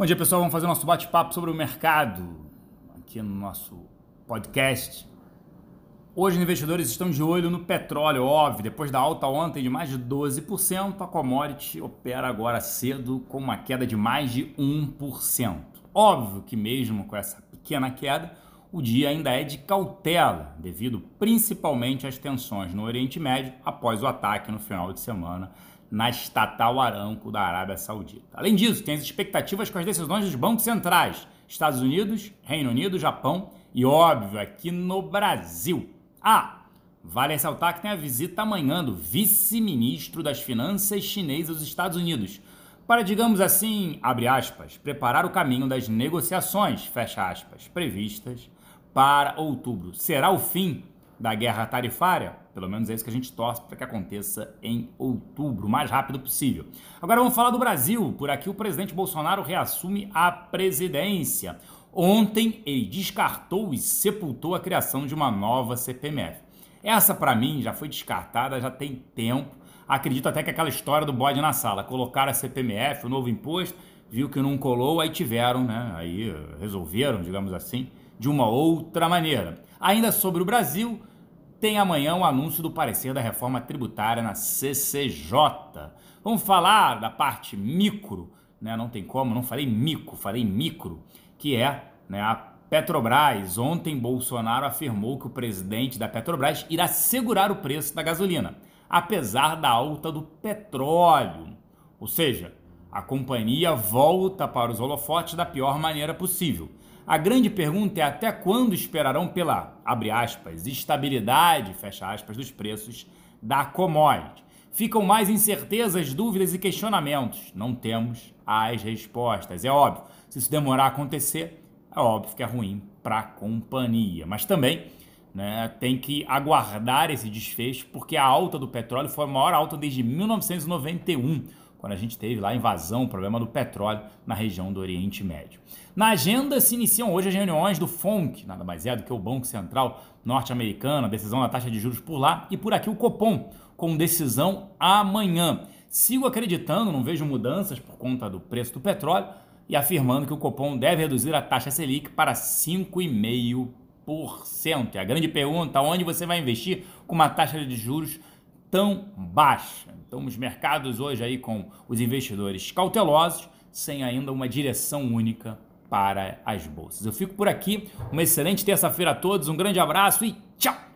Bom dia, pessoal. Vamos fazer nosso bate-papo sobre o mercado aqui no nosso podcast. Hoje, os investidores estão de olho no petróleo, óbvio. Depois da alta ontem de mais de 12%, a commodity opera agora cedo com uma queda de mais de 1%. Óbvio que, mesmo com essa pequena queda, o dia ainda é de cautela, devido principalmente às tensões no Oriente Médio após o ataque no final de semana na estatal Aramco da Arábia Saudita. Além disso, tem as expectativas com as decisões dos bancos centrais, Estados Unidos, Reino Unido, Japão e, óbvio, aqui no Brasil. Ah, vale ressaltar que tem a visita amanhã do vice-ministro das Finanças chinês aos Estados Unidos, para, digamos assim, abre aspas, preparar o caminho das negociações, fecha aspas, previstas para outubro. Será o fim da guerra tarifária, pelo menos é isso que a gente torce para que aconteça em outubro, o mais rápido possível. Agora vamos falar do Brasil. Por aqui o presidente Bolsonaro reassume a presidência. Ontem ele descartou e sepultou a criação de uma nova CPMF. Essa para mim já foi descartada já tem tempo. Acredito até que aquela história do bode na sala, colocaram a CPMF, o novo imposto, viu que não colou, aí tiveram, né? Aí resolveram, digamos assim, de uma outra maneira. Ainda sobre o Brasil, tem amanhã o anúncio do parecer da reforma tributária na CCJ. Vamos falar da parte micro, né? Não tem como, não falei mico, falei micro, que é né, a Petrobras. Ontem Bolsonaro afirmou que o presidente da Petrobras irá segurar o preço da gasolina, apesar da alta do petróleo. Ou seja, a companhia volta para os holofotes da pior maneira possível. A grande pergunta é até quando esperarão pela, abre aspas, estabilidade, fecha aspas, dos preços da commodity. Ficam mais incertezas, dúvidas e questionamentos. Não temos as respostas. É óbvio, se isso demorar a acontecer, é óbvio que é ruim para a companhia. Mas também né, tem que aguardar esse desfecho, porque a alta do petróleo foi a maior alta desde 1991 quando a gente teve lá a invasão, o problema do petróleo na região do Oriente Médio. Na agenda se iniciam hoje as reuniões do FONC, nada mais é do que o Banco Central norte-americano, decisão da taxa de juros por lá, e por aqui o Copom, com decisão amanhã. Sigo acreditando, não vejo mudanças por conta do preço do petróleo e afirmando que o Copom deve reduzir a taxa Selic para 5,5%. E a grande pergunta, onde você vai investir com uma taxa de juros tão baixa. Então, os mercados hoje aí com os investidores cautelosos, sem ainda uma direção única para as bolsas. Eu fico por aqui. Uma excelente terça-feira a todos, um grande abraço e tchau!